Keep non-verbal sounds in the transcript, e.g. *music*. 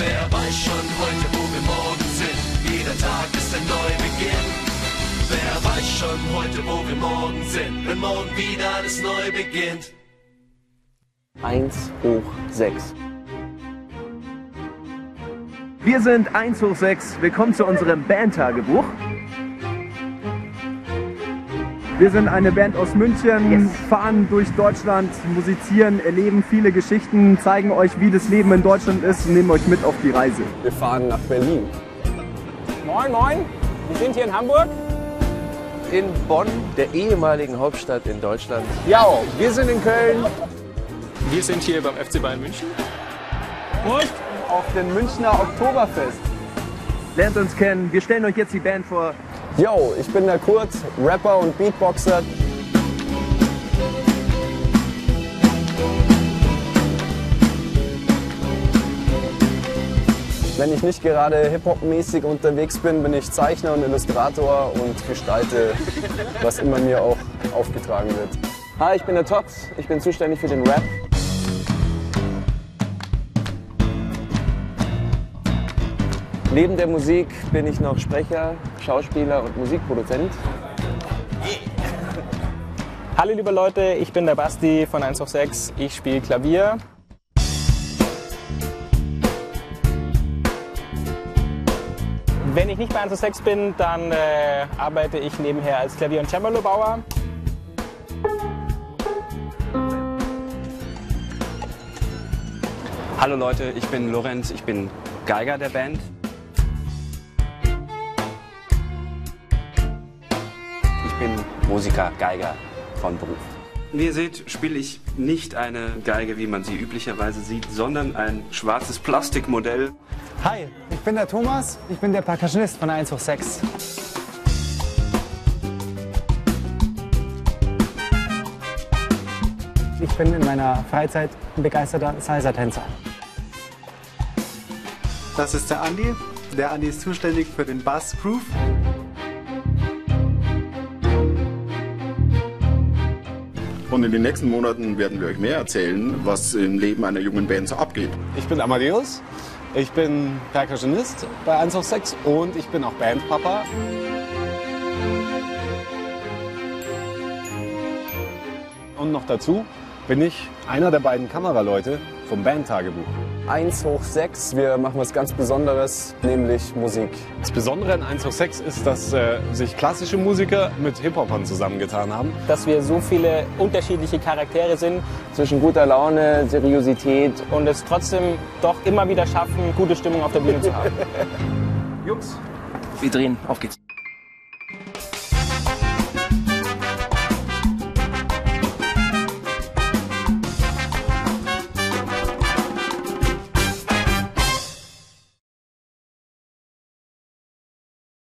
Wer weiß schon heute, wo wir morgen sind? Jeder Tag ist ein Neubeginn. Wer weiß schon heute, wo wir morgen sind? Wenn morgen wieder alles neu beginnt. 1 hoch 6. Wir sind 1 hoch 6. Willkommen zu unserem Bandtagebuch. Wir sind eine Band aus München, Yes. fahren durch Deutschland, musizieren, erleben viele Geschichten, zeigen euch, wie das Leben in Deutschland ist und nehmen euch mit auf die Reise. Wir fahren nach Berlin. Moin, moin. Wir sind hier in Hamburg. In Bonn, der ehemaligen Hauptstadt in Deutschland. Ja, wir sind in Köln. Wir sind hier beim FC Bayern München. Auf dem Münchner Oktoberfest. Lernt uns kennen. Wir stellen euch jetzt die Band vor. Yo, ich bin der Kurt, Rapper und Beatboxer. Wenn ich nicht gerade Hip-Hop-mäßig unterwegs bin, bin ich Zeichner und Illustrator und gestalte, was immer mir auch aufgetragen wird. Hi, ich bin der Todd, ich bin zuständig für den Rap. Neben der Musik bin ich noch Sprecher, Schauspieler und Musikproduzent. Hallo liebe Leute, ich bin der Basti von 1 auf 6. Ich spiele Klavier. Wenn ich nicht bei 1 auf 6 bin, dann äh, arbeite ich nebenher als Klavier- und Cembalo-Bauer. Hallo Leute, ich bin Lorenz, ich bin Geiger der Band. Bin Musiker, Geiger von Beruf. Wie ihr seht, spiele ich nicht eine Geige, wie man sie üblicherweise sieht, sondern ein schwarzes Plastikmodell. Hi, ich bin der Thomas, ich bin der Percussionist von 1 hoch 6. Ich bin in meiner Freizeit ein begeisterter Salsa-Tänzer. Das ist der Andi. Der Andi ist zuständig für den Bass Und in den nächsten Monaten werden wir euch mehr erzählen, was im Leben einer jungen Band so abgeht. Ich bin Amadeus, ich bin Percussionist bei 1 auf 6 und ich bin auch Bandpapa. Und noch dazu bin ich einer der beiden Kameraleute vom Bandtagebuch. 1 hoch 6, wir machen was ganz Besonderes, nämlich Musik. Das Besondere an 1 auf 6 ist, dass äh, sich klassische Musiker mit Hip-Hopern zusammengetan haben. Dass wir so viele unterschiedliche Charaktere sind Zwischen guter Laune, Seriosität. und es trotzdem doch immer wieder schaffen, gute Stimmung auf der Bühne zu haben. *laughs* Jungs, Wir drehen, auf geht's.